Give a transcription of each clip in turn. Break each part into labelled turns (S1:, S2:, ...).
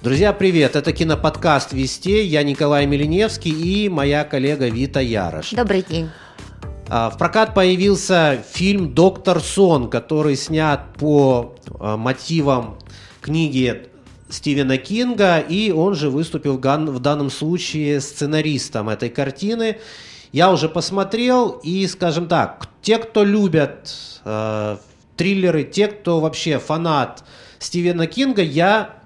S1: Друзья, привет! Это киноподкаст «Вести». Я Николай Милиневский и моя коллега Вита Ярош.
S2: Добрый день.
S1: А, в прокат появился фильм «Доктор Сон», который снят по а, мотивам книги Стивена Кинга, и он же выступил в данном случае сценаристом этой картины. Я уже посмотрел, и, скажем так, те, кто любят э, триллеры, те, кто вообще фанат Стивена Кинга, я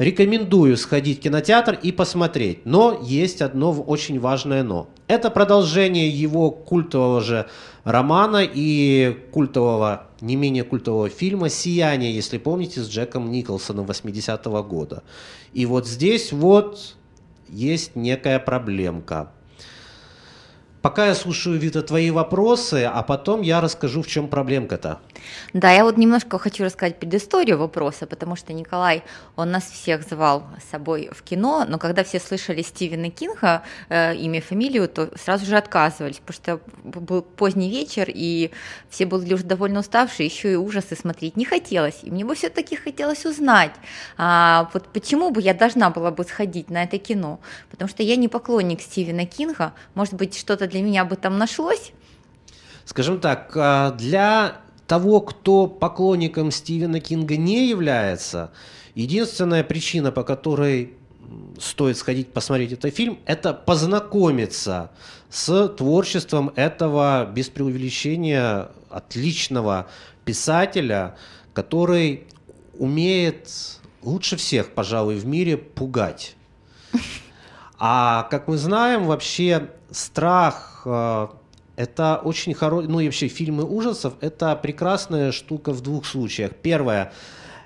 S1: Рекомендую сходить в кинотеатр и посмотреть. Но есть одно очень важное но. Это продолжение его культового же романа и культового, не менее культового фильма «Сияние», если помните, с Джеком Николсоном 80-го года. И вот здесь вот есть некая проблемка. Пока я слушаю, Вита, твои вопросы, а потом я расскажу, в чем проблемка-то.
S2: Да, я вот немножко хочу рассказать предысторию вопроса, потому что Николай, он нас всех звал с собой в кино, но когда все слышали Стивена Кинга, э, имя, фамилию, то сразу же отказывались, потому что был поздний вечер, и все были уже довольно уставшие, еще и ужасы смотреть не хотелось. И мне бы все-таки хотелось узнать, а, вот почему бы я должна была бы сходить на это кино, потому что я не поклонник Стивена Кинга, может быть, что-то для меня бы там нашлось?
S1: Скажем так, а, для того, кто поклонником Стивена Кинга не является, единственная причина, по которой стоит сходить посмотреть этот фильм, это познакомиться с творчеством этого, без преувеличения, отличного писателя, который умеет лучше всех, пожалуй, в мире пугать. А как мы знаем, вообще страх э, это очень хороший, ну и вообще фильмы ужасов, это прекрасная штука в двух случаях. Первое,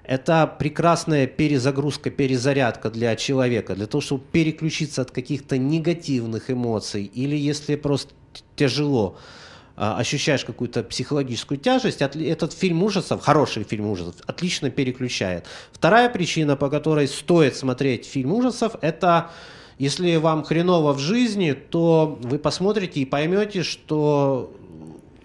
S1: это прекрасная перезагрузка, перезарядка для человека, для того, чтобы переключиться от каких-то негативных эмоций, или если просто тяжело, э, ощущаешь какую-то психологическую тяжесть, этот фильм ужасов, хороший фильм ужасов, отлично переключает. Вторая причина, по которой стоит смотреть фильм ужасов, это если вам хреново в жизни, то вы посмотрите и поймете, что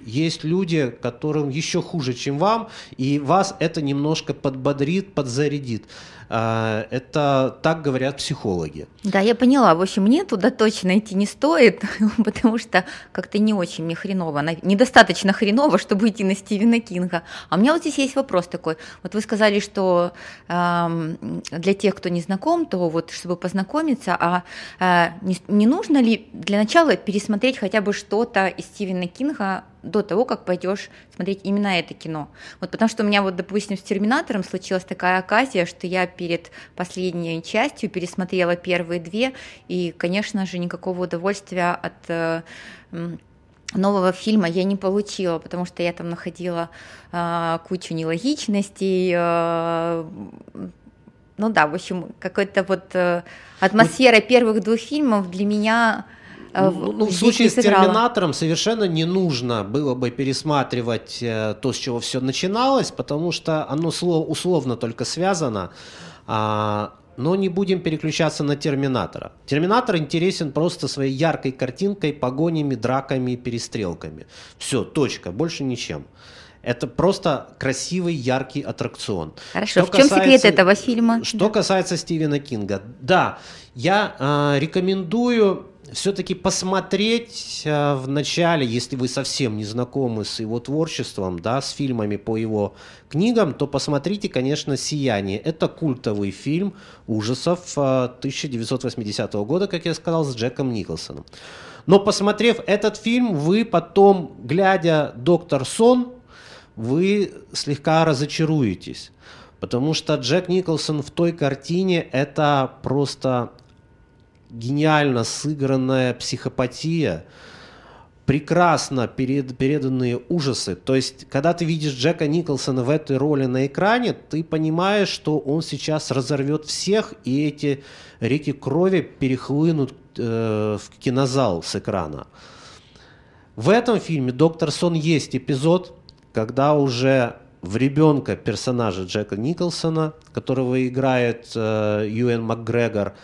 S1: есть люди, которым еще хуже, чем вам, и вас это немножко подбодрит, подзарядит. А, это так говорят психологи.
S2: Да, я поняла. В общем, мне туда точно идти не стоит, потому что как-то не очень мне хреново, недостаточно хреново, чтобы идти на Стивена Кинга. А у меня вот здесь есть вопрос такой. Вот вы сказали, что для тех, кто не знаком, то вот чтобы познакомиться, а э, не, не нужно ли для начала пересмотреть хотя бы что-то из Стивена Кинга до того, как пойдешь смотреть именно это кино. Вот потому что у меня вот, допустим, с «Терминатором» случилась такая оказия, что я перед последней частью пересмотрела первые две, и, конечно же, никакого удовольствия от э, нового фильма я не получила, потому что я там находила э, кучу нелогичностей, э, ну да, в общем, какой-то вот атмосфера первых двух фильмов для меня
S1: ну, ну, в случае с Терминатором совершенно не нужно было бы пересматривать э, то, с чего все начиналось, потому что оно условно только связано. А, но не будем переключаться на Терминатора. Терминатор интересен просто своей яркой картинкой, погонями, драками, перестрелками. Все, точка, больше ничем. Это просто красивый, яркий аттракцион.
S2: Хорошо, что в чем касается, секрет этого фильма?
S1: Что да. касается Стивена Кинга, да, я э, рекомендую все-таки посмотреть э, в начале, если вы совсем не знакомы с его творчеством, да, с фильмами по его книгам, то посмотрите, конечно, «Сияние». Это культовый фильм ужасов э, 1980 года, как я сказал, с Джеком Николсоном. Но посмотрев этот фильм, вы потом, глядя «Доктор Сон», вы слегка разочаруетесь. Потому что Джек Николсон в той картине это просто гениально сыгранная психопатия, прекрасно перед, переданные ужасы. То есть, когда ты видишь Джека Николсона в этой роли на экране, ты понимаешь, что он сейчас разорвет всех, и эти реки крови перехлынут э, в кинозал с экрана. В этом фильме «Доктор Сон» есть эпизод, когда уже в ребенка персонажа Джека Николсона, которого играет э, Юэн Макгрегор,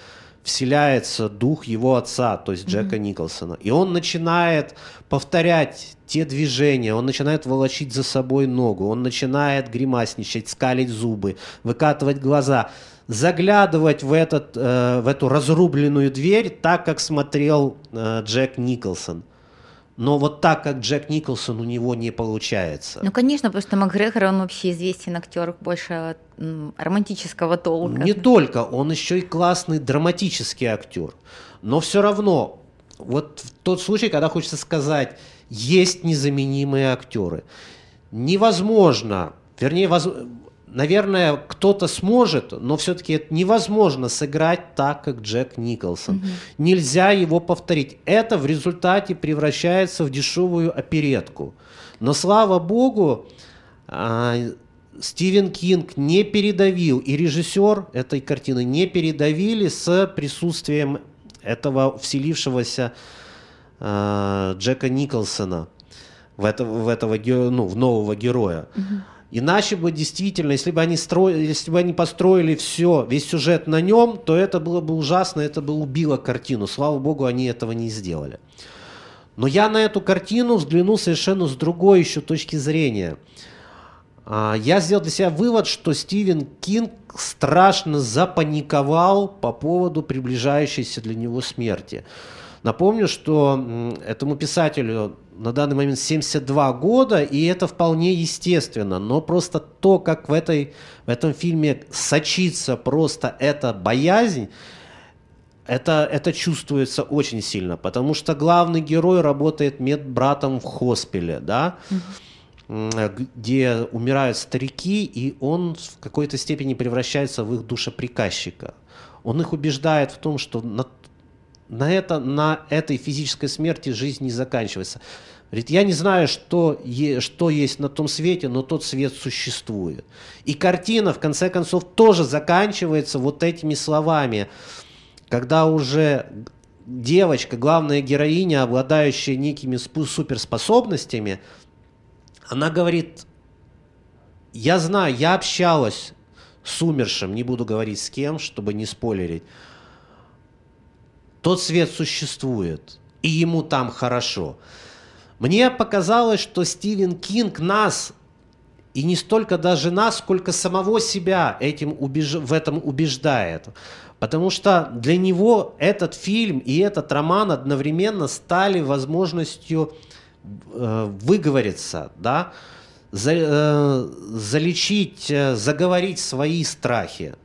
S1: вселяется дух его отца, то есть Джека mm-hmm. Николсона. И он начинает повторять те движения, он начинает волочить за собой ногу, он начинает гримасничать, скалить зубы, выкатывать глаза, заглядывать в, этот, э, в эту разрубленную дверь так, как смотрел э, Джек Николсон. Но вот так, как Джек Николсон, у него не получается.
S2: Ну, конечно, потому что Макгрегор, он вообще известен актер больше романтического толка.
S1: Не только, он еще и классный драматический актер. Но все равно, вот в тот случай, когда хочется сказать, есть незаменимые актеры. Невозможно, вернее, воз, наверное, кто-то сможет, но все-таки это невозможно сыграть так, как Джек Николсон. Угу. Нельзя его повторить. Это в результате превращается в дешевую оперетку. Но слава богу, а, Стивен Кинг не передавил, и режиссер этой картины не передавили с присутствием этого вселившегося э, Джека Николсона в, это, в этого ну, в нового героя. Угу. Иначе бы действительно, если бы они строили, если бы они построили все, весь сюжет на нем, то это было бы ужасно, это бы убило картину. Слава богу, они этого не сделали. Но я на эту картину взглянул совершенно с другой еще точки зрения. А, я сделал для себя вывод, что Стивен Кинг страшно запаниковал по поводу приближающейся для него смерти. Напомню, что этому писателю на данный момент 72 года, и это вполне естественно. Но просто то, как в, этой, в этом фильме сочится просто эта боязнь, это, это чувствуется очень сильно, потому что главный герой работает медбратом в хоспеле, да, где умирают старики, и он в какой-то степени превращается в их душеприказчика. Он их убеждает в том, что на на, это, на этой физической смерти жизнь не заканчивается. Говорит, я не знаю, что, е, что есть на том свете, но тот свет существует. И картина, в конце концов, тоже заканчивается вот этими словами, когда уже девочка, главная героиня, обладающая некими суперспособностями, она говорит, я знаю, я общалась с умершим, не буду говорить с кем, чтобы не спойлерить, тот свет существует, и ему там хорошо. Мне показалось, что Стивен Кинг нас, и не столько даже нас, сколько самого себя этим убеж... в этом убеждает. Потому что для него этот фильм и этот роман одновременно стали возможностью э, выговориться, да, за, э, залечить, э, заговорить свои страхи.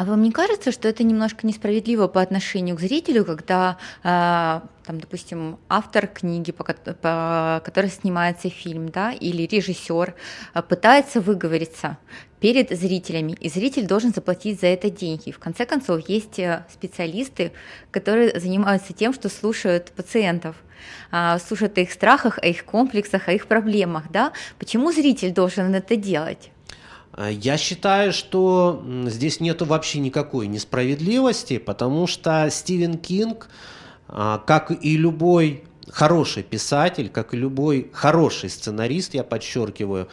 S2: А вам не кажется, что это немножко несправедливо по отношению к зрителю, когда, э, там, допустим, автор книги, по, по которой снимается фильм, да, или режиссер э, пытается выговориться перед зрителями, и зритель должен заплатить за это деньги. В конце концов, есть э, специалисты, которые занимаются тем, что слушают пациентов а, слушают о их страхах, о их комплексах, о их проблемах, да? Почему зритель должен это делать?
S1: А, я считаю, что здесь нет вообще никакой несправедливости, потому что Стивен Кинг, а, как и любой хороший писатель, как и любой хороший сценарист, я подчеркиваю,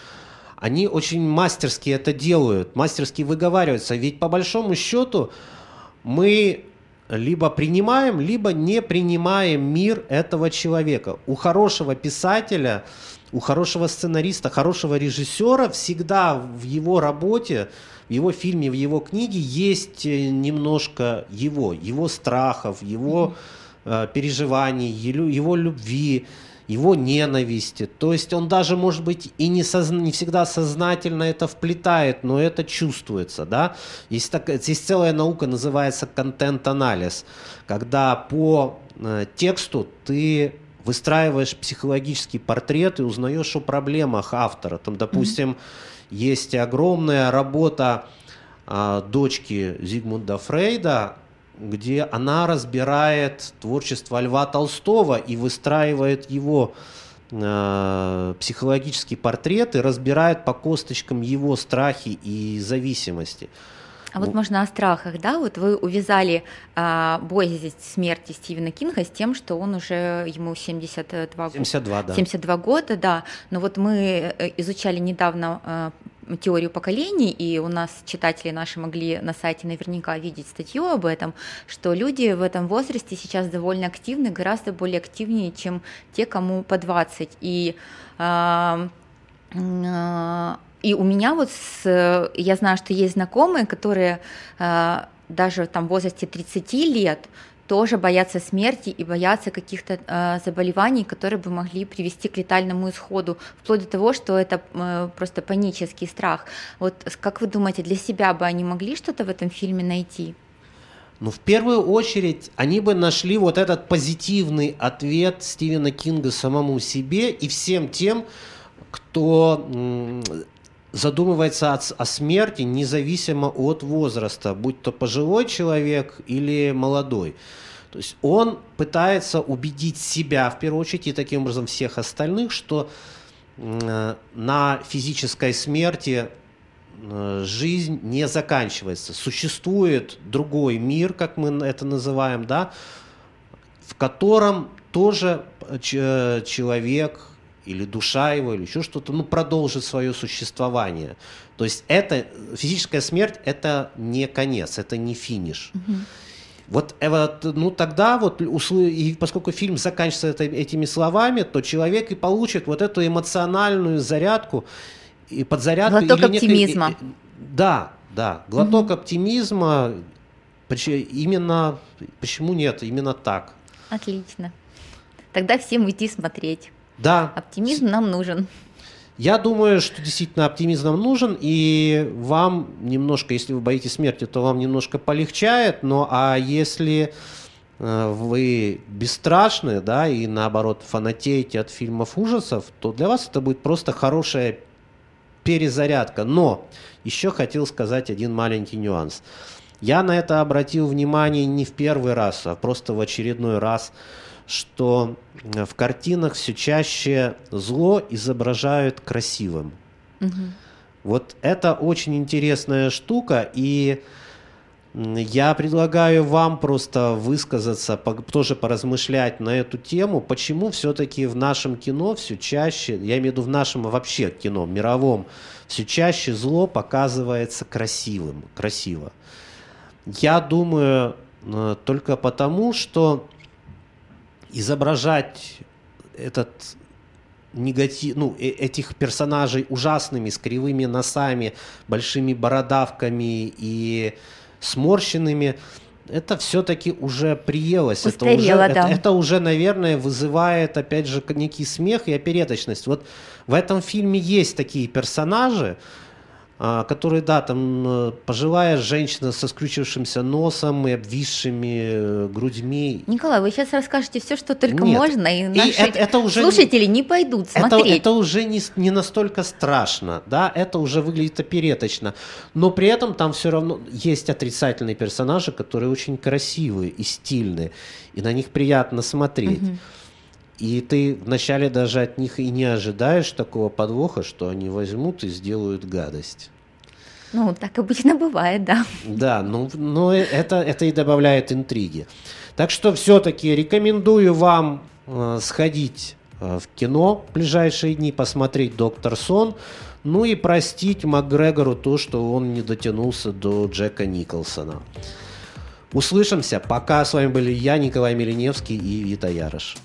S1: они очень мастерски это делают, мастерски выговариваются. Ведь по большому счету мы либо принимаем, либо не принимаем мир этого человека. У хорошего писателя у хорошего сценариста, хорошего режиссера всегда в его работе, в его фильме, в его книге есть э, немножко его, его страхов, его э, переживаний, его любви, его ненависти. То есть он даже, может быть, и не, созна- не всегда сознательно это вплетает, но это чувствуется. Да? Есть, так, есть целая наука, называется контент-анализ, когда по э, тексту ты выстраиваешь психологический портрет и узнаешь о проблемах автора. Там, допустим, mm-hmm. есть огромная работа а, дочки Зигмунда Фрейда, где она разбирает творчество Льва Толстого и выстраивает его э, психологический портрет и разбирает по косточкам его страхи и зависимости.
S2: А вот можно о страхах, да? Вот вы увязали а, боязнь смерти Стивена Кинга с тем, что он уже ему 72 года.
S1: 72, да.
S2: 72 года, да. Но вот мы э, изучали недавно а, теорию поколений, и у нас читатели наши могли на сайте наверняка видеть статью об этом, что люди в этом возрасте сейчас довольно активны, гораздо более активнее, чем те, кому по 20. И э, э, и у меня вот, с, я знаю, что есть знакомые, которые э, даже там в возрасте 30 лет тоже боятся смерти и боятся каких-то э, заболеваний, которые бы могли привести к летальному исходу, вплоть до того, что это э, просто панический страх. Вот как вы думаете, для себя бы они могли что-то в этом фильме найти?
S1: Ну, в первую очередь, они бы нашли вот этот позитивный ответ Стивена Кинга самому себе и всем тем, кто задумывается о, о смерти независимо от возраста, будь то пожилой человек или молодой. То есть он пытается убедить себя, в первую очередь, и таким образом всех остальных, что э, на физической смерти э, жизнь не заканчивается. Существует другой мир, как мы это называем, да, в котором тоже э, человек или душа его, или еще что-то, ну, продолжит свое существование. То есть это, физическая смерть – это не конец, это не финиш. Угу. Вот, э, вот, ну тогда вот, и поскольку фильм заканчивается этими словами, то человек и получит вот эту эмоциональную зарядку и подзарядку.
S2: Глоток или оптимизма. Некой,
S1: да, да, глоток угу. оптимизма. Именно, почему нет, именно так.
S2: Отлично. Тогда всем идти смотреть.
S1: Да.
S2: Оптимизм нам нужен.
S1: Я думаю, что действительно оптимизм нам нужен, и вам немножко, если вы боитесь смерти, то вам немножко полегчает, но а если э, вы бесстрашны, да, и наоборот фанатеете от фильмов ужасов, то для вас это будет просто хорошая перезарядка. Но еще хотел сказать один маленький нюанс. Я на это обратил внимание не в первый раз, а просто в очередной раз что э, в картинах все чаще зло изображают красивым. Угу. Вот это очень интересная штука, и я предлагаю вам просто высказаться, тоже поразмышлять на эту тему, почему все-таки в нашем кино все чаще, я имею в виду в нашем вообще кино, мировом, все чаще зло показывается красивым, красиво. Я думаю, э, только потому, что изображать этот негатив, ну, э, этих персонажей ужасными, с кривыми носами, большими бородавками и сморщенными, это все-таки уже приелось.
S2: Устарело,
S1: это, уже,
S2: да.
S1: это, это уже, наверное, вызывает, опять же, некий смех и опереточность. Вот в этом фильме есть такие персонажи, который, да, там э, пожилая женщина со скрючившимся носом и обвисшими э, грудьми.
S2: Николай, вы сейчас расскажете все, что только Нет. можно, и наши и
S1: это, это уже
S2: слушатели не, не пойдут смотреть.
S1: Это, это уже не, не настолько страшно, да, это уже выглядит опереточно, но при этом там все равно есть отрицательные персонажи, которые очень красивые и стильные, и на них приятно смотреть. Угу. И ты вначале даже от них и не ожидаешь такого подвоха, что они возьмут и сделают гадость.
S2: Ну, так обычно бывает, да.
S1: Да, ну, но это, это и добавляет интриги. Так что все-таки рекомендую вам э, сходить э, в кино в ближайшие дни, посмотреть «Доктор Сон», ну и простить Макгрегору то, что он не дотянулся до Джека Николсона. Услышимся. Пока. С вами были я, Николай Миленевский и Вита Ярош.